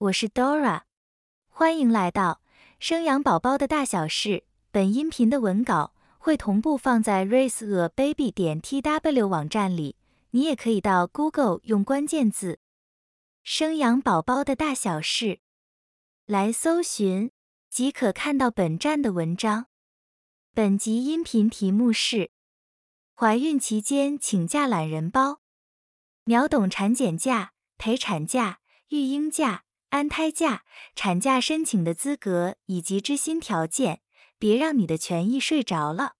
我是 Dora，欢迎来到生养宝宝的大小事。本音频的文稿会同步放在 raiseababy 点 tw 网站里，你也可以到 Google 用关键字“生养宝宝的大小事”来搜寻，即可看到本站的文章。本集音频题目是：怀孕期间请假懒人包。秒懂产检假、陪产假、育婴假、安胎假、产假申请的资格以及知心条件，别让你的权益睡着了。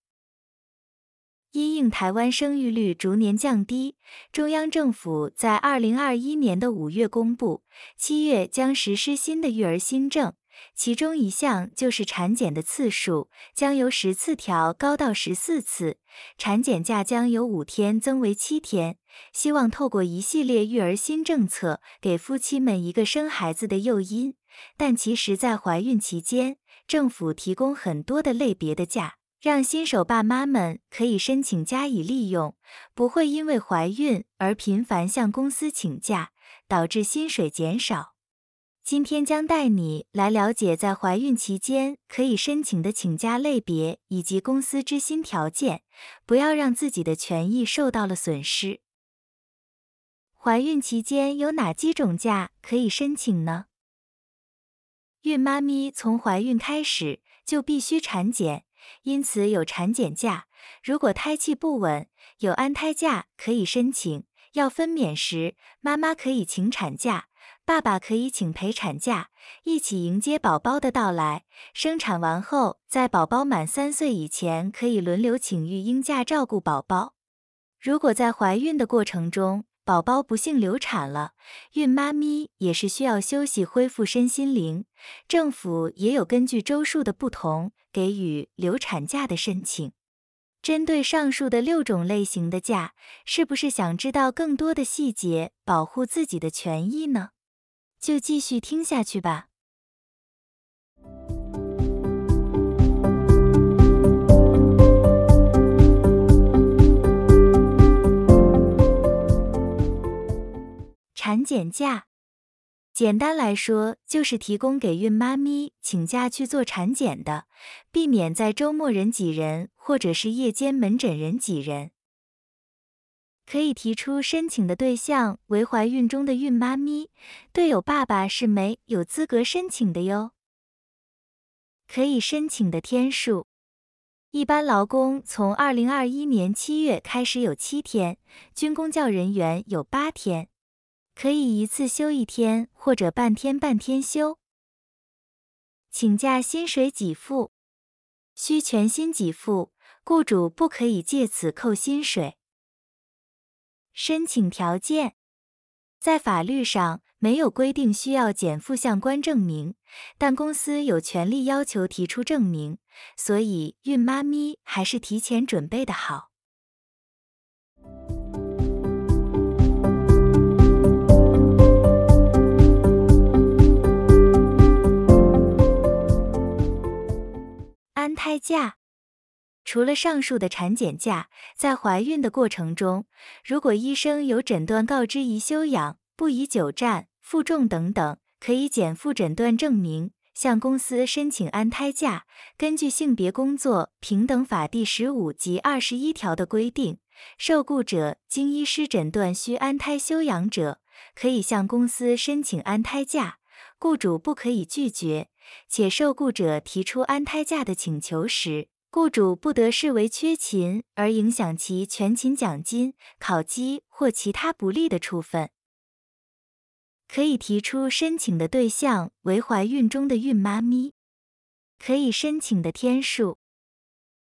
因应台湾生育率逐年降低，中央政府在二零二一年的五月公布，七月将实施新的育儿新政。其中一项就是产检的次数将由十次调高到十四次，产检假将由五天增为七天。希望透过一系列育儿新政策，给夫妻们一个生孩子的诱因。但其实，在怀孕期间，政府提供很多的类别的假，让新手爸妈们可以申请加以利用，不会因为怀孕而频繁向公司请假，导致薪水减少。今天将带你来了解在怀孕期间可以申请的请假类别以及公司之心条件，不要让自己的权益受到了损失。怀孕期间有哪几种假可以申请呢？孕妈咪从怀孕开始就必须产检，因此有产检假。如果胎气不稳，有安胎假可以申请。要分娩时，妈妈可以请产假。爸爸可以请陪产假，一起迎接宝宝的到来。生产完后，在宝宝满三岁以前，可以轮流请育婴假照顾宝宝。如果在怀孕的过程中，宝宝不幸流产了，孕妈咪也是需要休息恢复身心灵。政府也有根据周数的不同，给予流产假的申请。针对上述的六种类型的假，是不是想知道更多的细节，保护自己的权益呢？就继续听下去吧。产检假，简单来说就是提供给孕妈咪请假去做产检的，避免在周末人挤人，或者是夜间门诊人挤人。可以提出申请的对象为怀孕中的孕妈咪，队友爸爸是没有资格申请的哟。可以申请的天数，一般劳工从二零二一年七月开始有七天，军工教人员有八天，可以一次休一天或者半天半天休。请假薪水给付，需全薪给付，雇主不可以借此扣薪水。申请条件，在法律上没有规定需要减负相关证明，但公司有权利要求提出证明，所以孕妈咪还是提前准备的好。安胎假。除了上述的产检假，在怀孕的过程中，如果医生有诊断告知宜休养、不宜久站、负重等等，可以减负诊断证明，向公司申请安胎假。根据性别工作平等法第十五及二十一条的规定，受雇者经医师诊断需安胎休养者，可以向公司申请安胎假，雇主不可以拒绝。且受雇者提出安胎假的请求时，雇主不得视为缺勤而影响其全勤奖金、考绩或其他不利的处分。可以提出申请的对象为怀孕中的孕妈咪。可以申请的天数，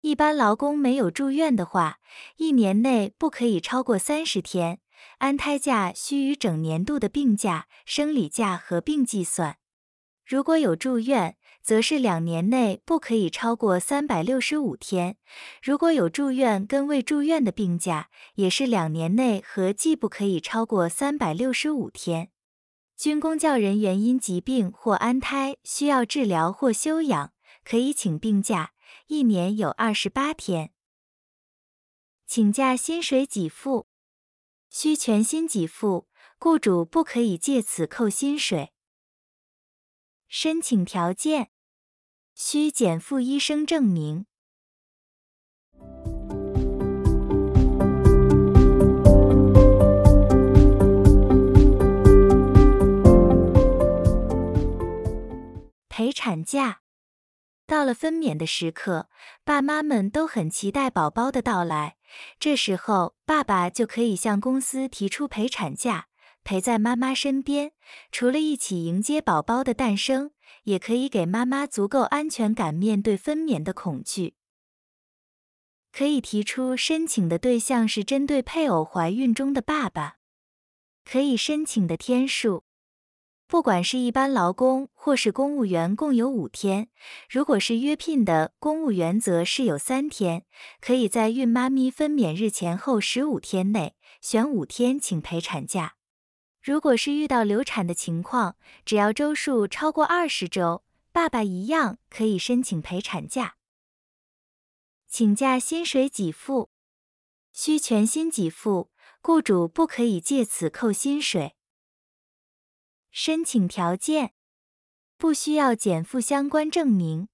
一般劳工没有住院的话，一年内不可以超过三十天。安胎假需与整年度的病假、生理假合并计算。如果有住院，则是两年内不可以超过三百六十五天；如果有住院跟未住院的病假，也是两年内合计不可以超过三百六十五天。军公教人员因疾病或安胎需要治疗或休养，可以请病假，一年有二十八天。请假薪水给付，需全薪给付，雇主不可以借此扣薪水。申请条件：需减负医生证明。陪产假到了分娩的时刻，爸妈们都很期待宝宝的到来。这时候，爸爸就可以向公司提出陪产假，陪在妈妈身边。除了一起迎接宝宝的诞生，也可以给妈妈足够安全感面对分娩的恐惧。可以提出申请的对象是针对配偶怀孕中的爸爸。可以申请的天数。不管是一般劳工或是公务员，共有五天；如果是约聘的公务员，则是有三天。可以在孕妈咪分娩日前后十五天内选五天请陪产假。如果是遇到流产的情况，只要周数超过二十周，爸爸一样可以申请陪产假。请假薪水给付需全薪给付，雇主不可以借此扣薪水。申请条件不需要减负相关证明。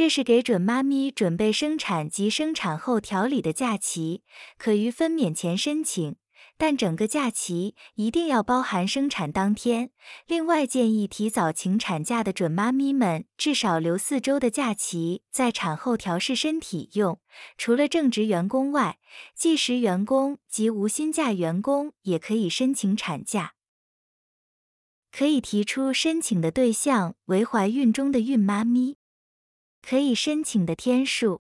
这是给准妈咪准备生产及生产后调理的假期，可于分娩前申请。但整个假期一定要包含生产当天。另外，建议提早请产假的准妈咪们至少留四周的假期，在产后调试身体用。除了正职员工外，计时员工及无薪假员工也可以申请产假。可以提出申请的对象为怀孕中的孕妈咪。可以申请的天数，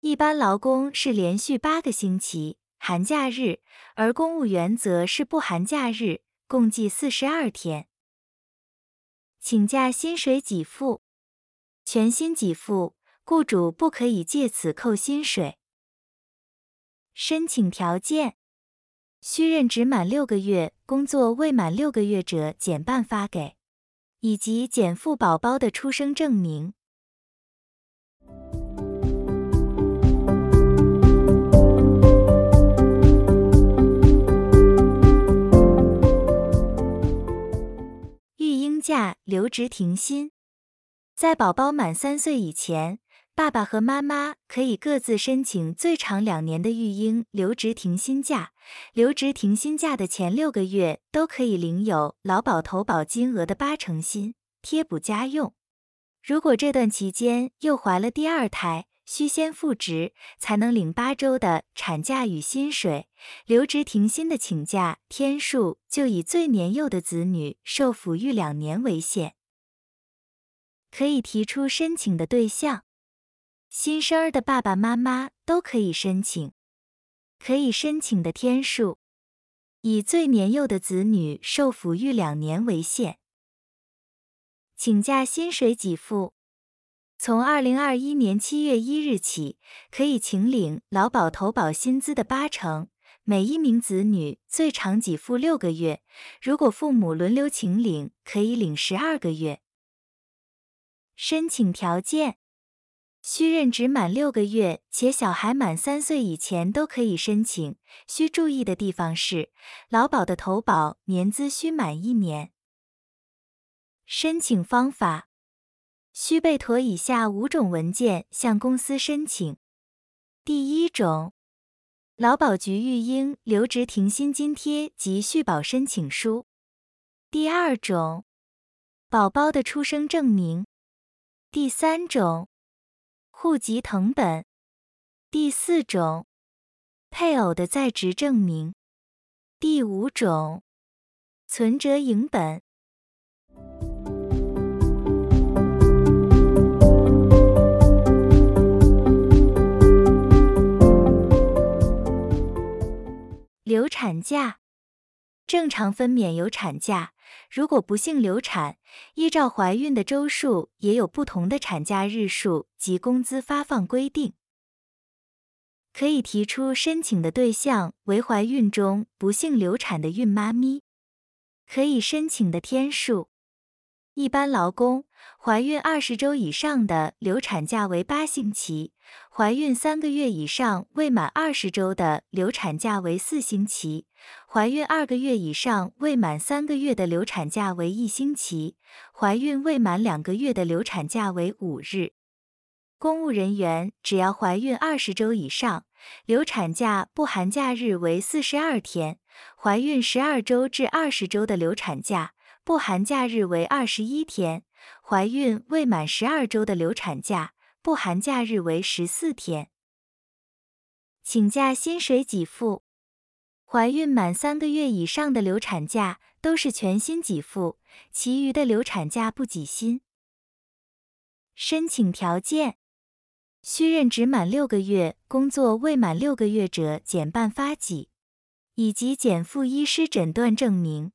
一般劳工是连续八个星期。寒假日，而公务员则是不含假日，共计四十二天。请假薪水给付，全薪给付，雇主不可以借此扣薪水。申请条件：需任职满六个月，工作未满六个月者减半发给，以及减负宝宝的出生证明。假留职停薪，在宝宝满三岁以前，爸爸和妈妈可以各自申请最长两年的育婴留职停薪假。留职停薪假的前六个月都可以领有劳保投保金额的八成薪贴补家用。如果这段期间又怀了第二胎，需先复职才能领八周的产假与薪水，留职停薪的请假天数就以最年幼的子女受抚育两年为限。可以提出申请的对象，新生儿的爸爸妈妈都可以申请。可以申请的天数，以最年幼的子女受抚育两年为限。请假薪水给付。从二零二一年七月一日起，可以请领劳保投保薪资的八成，每一名子女最长给付六个月。如果父母轮流请领，可以领十二个月。申请条件：需任职满六个月，且小孩满三岁以前都可以申请。需注意的地方是，劳保的投保年资需满一年。申请方法。需备妥以下五种文件向公司申请：第一种，劳保局育婴留职停薪津贴及续保申请书；第二种，宝宝的出生证明；第三种，户籍誊本；第四种，配偶的在职证明；第五种，存折影本。流产假，正常分娩有产假。如果不幸流产，依照怀孕的周数，也有不同的产假日数及工资发放规定。可以提出申请的对象为怀孕中不幸流产的孕妈咪。可以申请的天数，一般劳工怀孕二十周以上的流产假为八星期，怀孕三个月以上未满二十周的流产假为四星期，怀孕二个月以上未满三个月的流产假为一星期，怀孕未满两个月的流产假为五日。公务人员只要怀孕二十周以上，流产假不含假日为四十二天；怀孕十二周至二十周的流产假不含假日为二十一天；怀孕未满十二周的流产假不含假日为十四天。请假薪水给付，怀孕满三个月以上的流产假都是全薪给付，其余的流产假不给薪。申请条件。需任职满六个月，工作未满六个月者减半发给，以及减负医师诊断证明。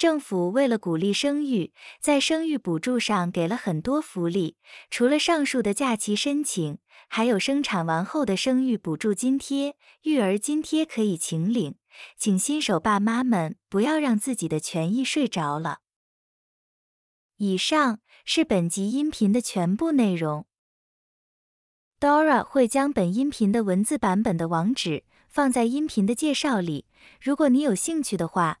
政府为了鼓励生育，在生育补助上给了很多福利，除了上述的假期申请。还有生产完后的生育补助津贴、育儿津贴可以请领，请新手爸妈们不要让自己的权益睡着了。以上是本集音频的全部内容。Dora 会将本音频的文字版本的网址放在音频的介绍里，如果你有兴趣的话，